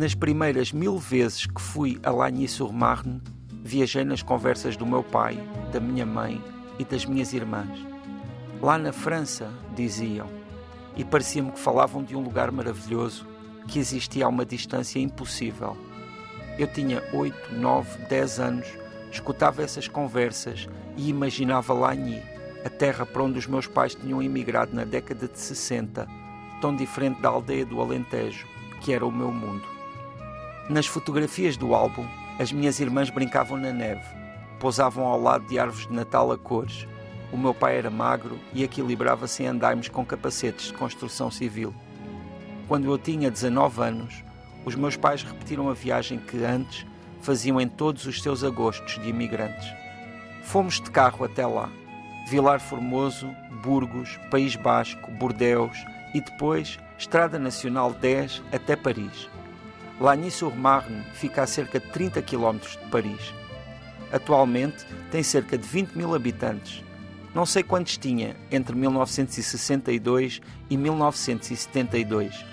Nas primeiras mil vezes que fui a Lagny-sur-Marne, viajei nas conversas do meu pai, da minha mãe e das minhas irmãs. Lá na França, diziam, e parecia-me que falavam de um lugar maravilhoso que existia a uma distância impossível. Eu tinha oito, nove, dez anos, escutava essas conversas e imaginava Lagny, a terra para onde os meus pais tinham emigrado na década de 60, tão diferente da aldeia do Alentejo, que era o meu mundo. Nas fotografias do álbum, as minhas irmãs brincavam na neve, pousavam ao lado de árvores de Natal a cores, o meu pai era magro e equilibrava-se em andaimes com capacetes de construção civil. Quando eu tinha 19 anos, os meus pais repetiram a viagem que antes faziam em todos os seus agostos de imigrantes. Fomos de carro até lá. Vilar Formoso, Burgos, País Basco, Bordeus e depois Estrada Nacional 10 até Paris. Lagny-sur-Marne fica a cerca de 30 km de Paris. Atualmente tem cerca de 20 mil habitantes não sei quantos tinha entre 1962 e 1972.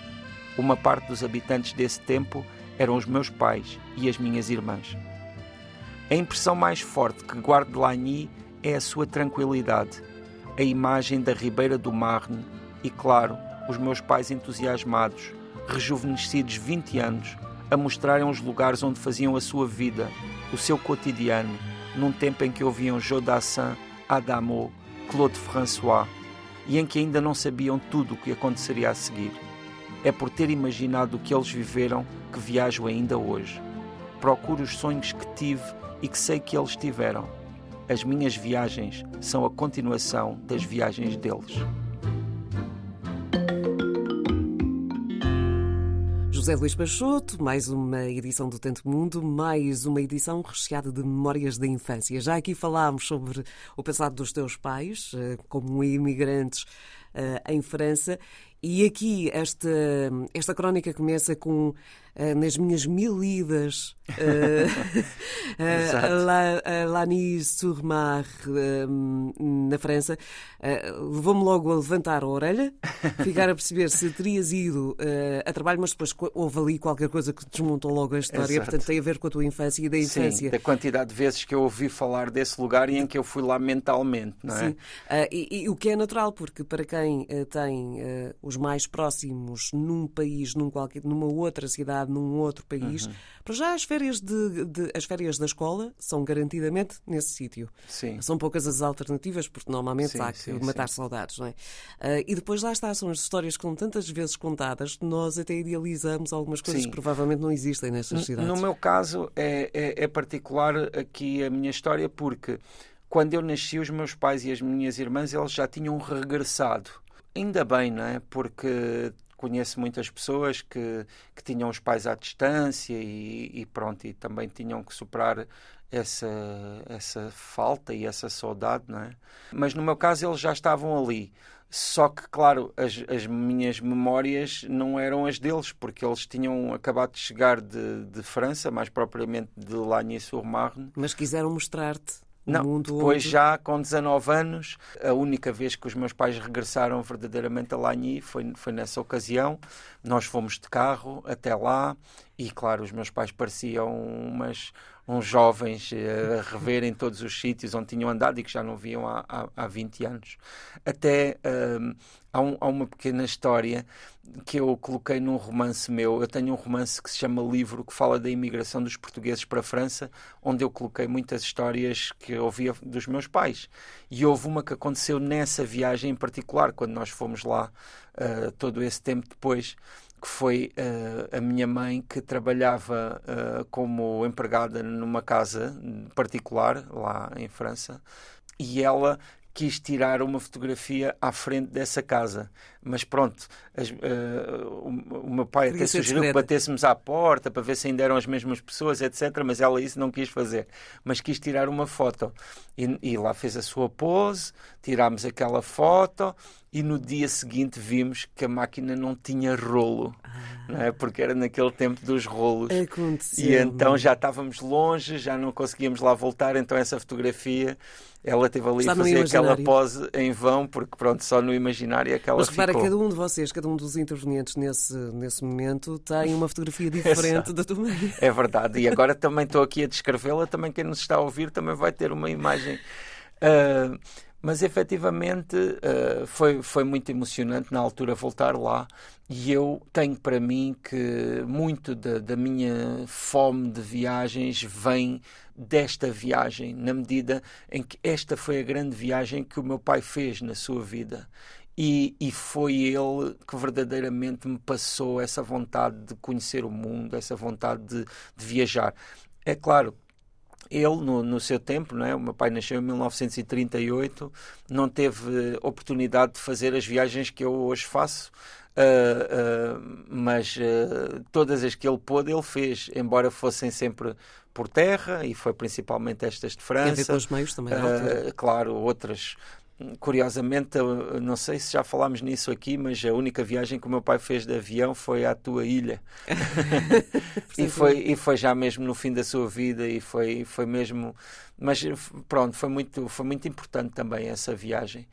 Uma parte dos habitantes desse tempo eram os meus pais e as minhas irmãs. A impressão mais forte que guardo de Lagny é a sua tranquilidade, a imagem da ribeira do Marne e, claro, os meus pais entusiasmados, rejuvenescidos 20 anos, a mostrarem os lugares onde faziam a sua vida, o seu cotidiano, num tempo em que ouviam Jodassin Adamo, Claude François, e em que ainda não sabiam tudo o que aconteceria a seguir. É por ter imaginado o que eles viveram que viajo ainda hoje. Procuro os sonhos que tive e que sei que eles tiveram. As minhas viagens são a continuação das viagens deles. José Luís Peixoto, mais uma edição do Tanto Mundo, mais uma edição recheada de memórias da infância. Já aqui falámos sobre o passado dos teus pais, eh, como imigrantes eh, em França, e aqui esta, esta crónica começa com uh, nas minhas mil idas uh, uh, Lagny-sur-Mar na França, uh, levou-me logo a levantar a orelha, ficar a perceber se terias ido a trabalho, mas depois houve ali qualquer coisa que desmontou logo a história, Exato. portanto tem a ver com a tua infância e da infância. Sim, da quantidade de vezes que eu ouvi falar desse lugar e em que eu fui lá mentalmente, não é? Sim, e, e, o que é natural, porque para quem tem os mais próximos num país, num qualquer, numa outra cidade, num outro país. Uhum. Para já as férias, de, de, as férias da escola são garantidamente nesse sítio. São poucas as alternativas, porque normalmente sim, há que sim, matar sim. saudades, não é? Uh, e depois lá está, são as histórias que são tantas vezes contadas nós até idealizamos algumas coisas que provavelmente não existem nestas cidades. No meu caso é, é, é particular aqui a minha história porque quando eu nasci, os meus pais e as minhas irmãs eles já tinham regressado Ainda bem, não é? Porque conheço muitas pessoas que, que tinham os pais à distância e, e pronto, e também tinham que superar essa, essa falta e essa saudade, não é? Mas no meu caso eles já estavam ali. Só que, claro, as, as minhas memórias não eram as deles, porque eles tinham acabado de chegar de, de França, mais propriamente de Lagny-sur-Marne. Mas quiseram mostrar-te não, mundo depois onde... já com 19 anos, a única vez que os meus pais regressaram verdadeiramente a Lagny foi, foi nessa ocasião. Nós fomos de carro até lá e, claro, os meus pais pareciam umas, uns jovens eh, a reverem todos os sítios onde tinham andado e que já não viam há, há, há 20 anos. Até um, há, um, há, uma pequena história que eu coloquei num romance meu. Eu tenho um romance que se chama Livro, que fala da imigração dos portugueses para a França, onde eu coloquei muitas histórias que ouvia dos meus pais. E houve uma que aconteceu nessa viagem em particular, quando nós fomos lá uh, todo esse tempo depois que foi uh, a minha mãe que trabalhava uh, como empregada numa casa particular lá em França e ela quis tirar uma fotografia à frente dessa casa. Mas pronto, as, uh, o, o, meu pai até sugeriu que batêssemos à porta para ver se ainda eram as mesmas pessoas, etc. Mas ela isso não quis fazer. Mas quis tirar uma foto. E, e lá fez a sua pose, tirámos aquela foto e no dia seguinte vimos que a máquina não tinha rolo, ah. não é? porque era naquele tempo dos rolos. Aconteceu. E então já estávamos longe, já não conseguíamos lá voltar, então essa fotografia ela teve ali a fazer aquela pose em vão, porque pronto, só no imaginário aquela Mas repara ficou. Cada um de vocês, cada um dos intervenientes nesse, nesse momento tem uma fotografia diferente da tua mãe. É verdade, e agora também estou aqui a descrevê-la, também quem nos está a ouvir também vai ter uma imagem. Uh, mas efetivamente uh, foi, foi muito emocionante na altura voltar lá e eu tenho para mim que muito da, da minha fome de viagens vem desta viagem, na medida em que esta foi a grande viagem que o meu pai fez na sua vida. E, e, foi ele que verdadeiramente me passou essa vontade de conhecer o mundo, essa vontade de, de viajar. É claro, ele, no, no, seu tempo, não é? o meu pai nasceu em 1938, não teve oportunidade de fazer as viagens que eu hoje faço. Uh, uh, mas uh, todas as que ele pôde, ele fez, embora fossem sempre por terra, e foi principalmente estas de França. Tem a ver com os meios também, Claro, outras Curiosamente, não sei se já falámos nisso aqui, mas a única viagem que o meu pai fez de avião foi à tua ilha. e, foi, e foi já mesmo no fim da sua vida e foi, foi mesmo. Mas pronto, foi muito, foi muito importante também essa viagem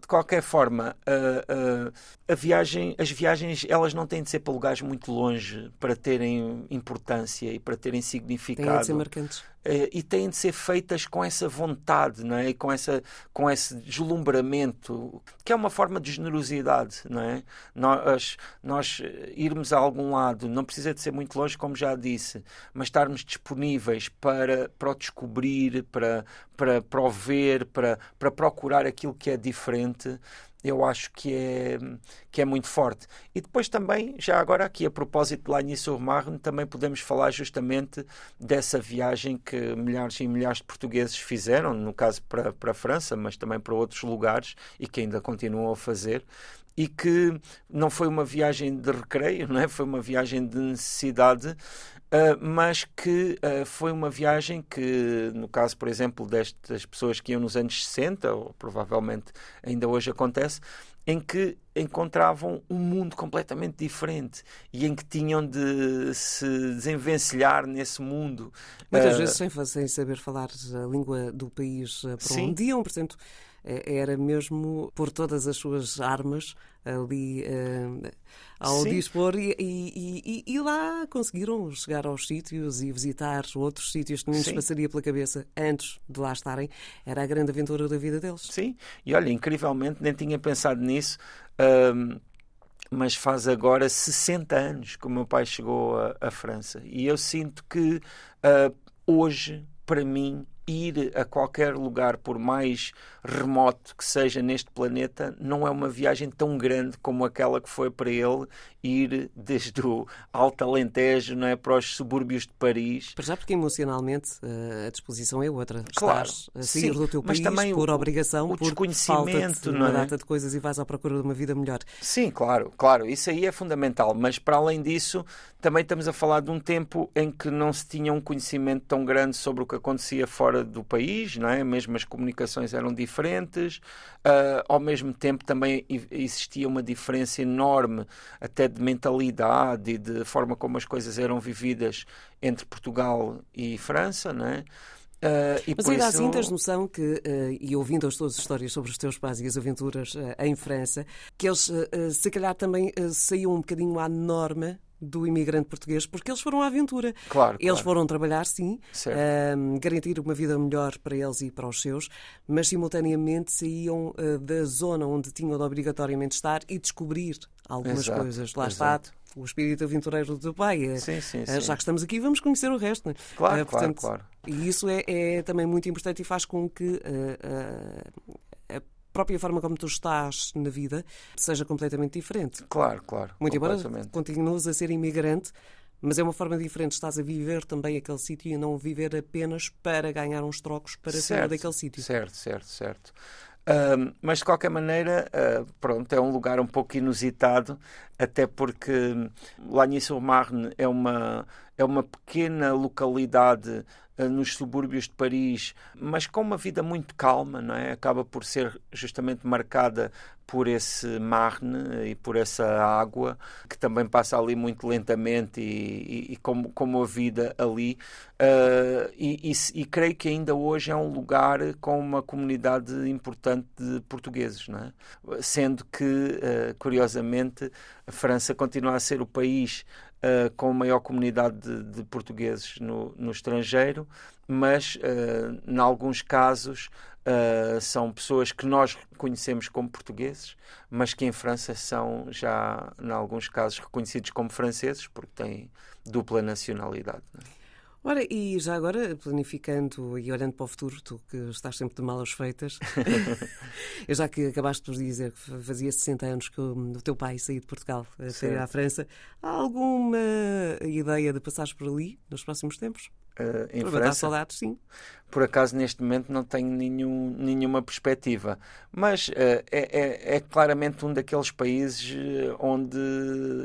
de qualquer forma, a, a, a, viagem, as viagens elas não têm de ser para lugares muito longe para terem importância e para terem significado. Têm de ser marcantes. Eh, e têm de ser feitas com essa vontade, não é? com, essa, com esse deslumbramento, que é uma forma de generosidade. Não é? nós, nós irmos a algum lado, não precisa de ser muito longe, como já disse, mas estarmos disponíveis para, para o descobrir, para, para, para o ver, para, para procurar aquilo que é diferente eu acho que é, que é muito forte. E depois também, já agora aqui a propósito de Lagny-sur-Marne, também podemos falar justamente dessa viagem que milhares e milhares de portugueses fizeram, no caso para, para a França, mas também para outros lugares e que ainda continuam a fazer, e que não foi uma viagem de recreio, não é? foi uma viagem de necessidade, Uh, mas que uh, foi uma viagem que, no caso, por exemplo, destas pessoas que iam nos anos 60, ou provavelmente ainda hoje acontece, em que encontravam um mundo completamente diferente e em que tinham de se desenvencilhar nesse mundo. Muitas uh, vezes sem, sem saber falar a língua do país para sim. onde iam, portanto, era mesmo por todas as suas armas ali uh, ao Sim. dispor e, e, e, e, lá conseguiram chegar aos sítios e visitar outros sítios que nem lhes passaria pela cabeça antes de lá estarem. Era a grande aventura da vida deles. Sim, e olha, incrivelmente nem tinha pensado nisso. mas faz agora 60 anos que o meu pai chegou à França e eu sinto que uh, hoje, para mim, ir a qualquer lugar, por mais remoto que seja neste planeta, não é uma viagem tão grande como aquela que foi para ele ir desde o Alto Alentejo não é, para os subúrbios de Paris. Para já, porque emocionalmente eh, a disposição é outra. Claro, Estás a sair sim, do teu país também por obrigação, o por desconhecimento, não é? uma data de coisas e vais à procura de uma vida melhor. Sim, claro, claro, isso aí é fundamental. Mas para além disso, também estamos a falar de um tempo em que não se tinha um conhecimento tão grande sobre o que acontecia fora do país, não é? Mesmo as comunicações eram diferentes. Uh, ao mesmo tempo, também existia uma diferença enorme, até de mentalidade e de forma como as coisas eram vividas entre Portugal e França, não é? Uh, Mas ainda isso... assim tens noção que, uh, e ouvindo as tuas histórias sobre os teus pais e as aventuras uh, em França, que eles se calhar também saíam um bocadinho à norma do imigrante português, porque eles foram à aventura. Claro, eles claro. foram trabalhar, sim, garantir uma vida melhor para eles e para os seus, mas simultaneamente saíam uh, da zona onde tinham de obrigatoriamente estar e descobrir algumas exato, coisas. Lá exato. está o espírito aventureiro do teu pai. É, sim, sim, sim. Já que estamos aqui, vamos conhecer o resto. Né? Claro, portanto, claro, claro. E isso é, é, também muito importante e faz com que a própria forma como tu estás na vida seja completamente diferente. Claro, claro. Muito embora continues a ser imigrante, mas é uma forma diferente. Estás a viver também aquele sítio e não viver apenas para ganhar uns trocos para certo, sair daquele sítio. Certo, certo, certo. Uh, mas de qualquer maneira, uh, pronto, é um lugar um pouco inusitado, até porque Lagny-sur-Marne é uma é uma pequena localidade eh, nos subúrbios de Paris, mas com uma vida muito calma, não é? Acaba por ser justamente marcada por esse Marne e por essa água que também passa ali muito lentamente e, e, e como, como a vida ali uh, e, e, creio que ainda hoje é um lugar com uma comunidade importante de portugueses, não é? sendo que uh, curiosamente a França continua a ser o país uh, com maior comunidade de, de portugueses no, no, estrangeiro, mas, uh, em alguns casos, uh, são pessoas que nós conhecemos como portugueses, mas que em França são já, em alguns casos, reconhecidos como franceses, porque têm dupla nacionalidade. É? Ora, e já agora, planificando e olhando para o futuro, tu que estás sempre de malas feitas, eu já que acabaste por dizer que fazia 60 anos que o, teu pai saiu de Portugal para ir à França, há alguma ideia de passares por ali nos próximos tempos? Uh, em França? saudades, sim. Por acaso, neste momento, não tenho nenhum, nenhuma perspectiva. Mas uh, é, é, é, claramente um daqueles países eh, onde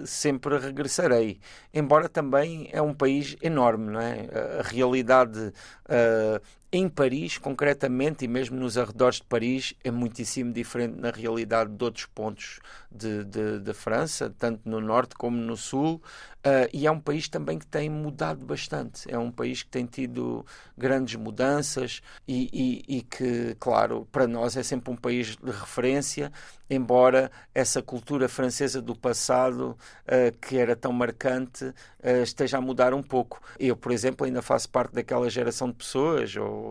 sempre regressarei. Embora também é um país enorme, não é? A realidade uh, em Paris, concretamente, e mesmo nos arredores de Paris, é muitíssimo diferente na realidade de outros pontos de, de, de França, tanto no norte como no sul. Uh, e é um país também que tem mudado bastante. É um país que tem tido grandes mudanças e, e, e, que, claro, para nós é sempre um país de referência, embora essa cultura francesa do passado, uh, que era tão marcante, uh, esteja a mudar um pouco. Eu, por exemplo, ainda faço parte daquela geração de pessoas ou,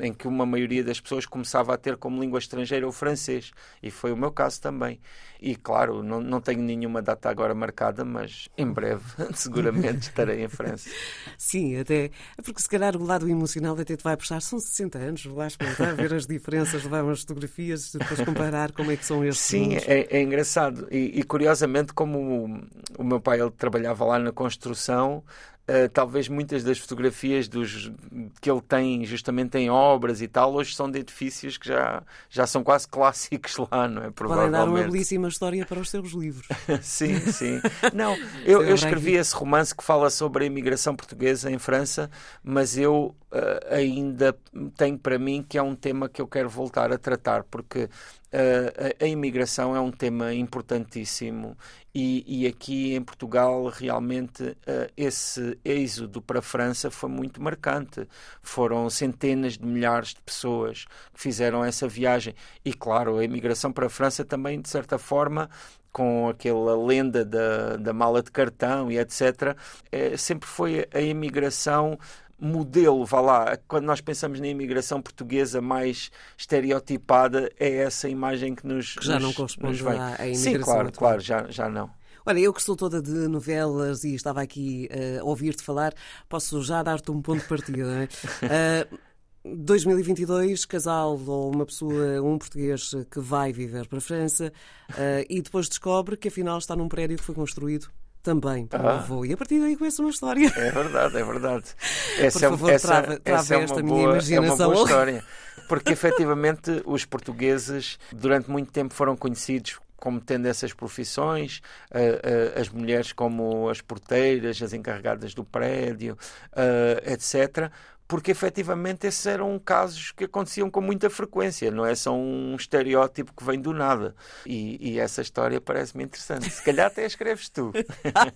em que uma maioria das pessoas começava a ter como língua estrangeira o francês, e foi o meu caso também. E, claro, não, não tenho nenhuma data agora marcada, mas em breve, seguramente, estarei em França. Sim, até porque se calhar o lado emocional até te vai puxar. São 60 anos, lá experimentar, ver as diferenças, levar umas fotografias, depois comparar como é que são estes. Sim, é, é, engraçado. E, e, curiosamente, como o, o meu pai ele trabalhava lá na construção, Uh, talvez muitas das fotografias dos, que ele tem justamente em obras e tal, hoje são de edifícios que já, já são quase clássicos lá, não é? Podem dar uma belíssima história para os seus livros. sim, sim. Não, eu, eu escrevi esse romance que fala sobre a imigração portuguesa em França, mas eu uh, ainda tenho para mim que é um tema que eu quero voltar a tratar, porque Uh, a, a, imigração é um tema importantíssimo e, e aqui em Portugal realmente uh, esse êxodo para a França foi muito marcante. Foram centenas de milhares de pessoas que fizeram essa viagem e, claro, a imigração para a França também, de certa forma, com aquela lenda da, da mala de cartão e etc., é, sempre foi a imigração modelo, vá lá, quando nós pensamos na imigração portuguesa mais estereotipada, é essa imagem que nos. Que já nos, não corresponde à, à imigração. Sim, claro, atual. claro, já, já não. Olha, eu que sou toda de novelas e estava aqui uh, a ouvir-te falar, posso já dar-te um ponto de partida. Uh, 2022, casal ou uma pessoa, um português que vai viver para a França uh, e depois descobre que afinal está num prédio que foi construído também pelo ah. avô. E a partir daí começa uma história. É verdade, é verdade. Essa, Por favor, essa, trava, trava essa esta é minha boa, imaginação. É uma boa história. Porque efetivamente os portugueses durante muito tempo foram conhecidos como tendo essas profissões, uh, uh, as mulheres como as porteiras, as encarregadas do prédio, uh, etc porque efetivamente esses eram casos que aconteciam com muita frequência, não é só um estereótipo que vem do nada. E, e essa história parece-me interessante. Se calhar até escreves tu.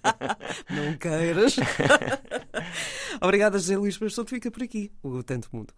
não queiras. Obrigada, José Luís Pastor, fica por aqui. O Tanto Mundo.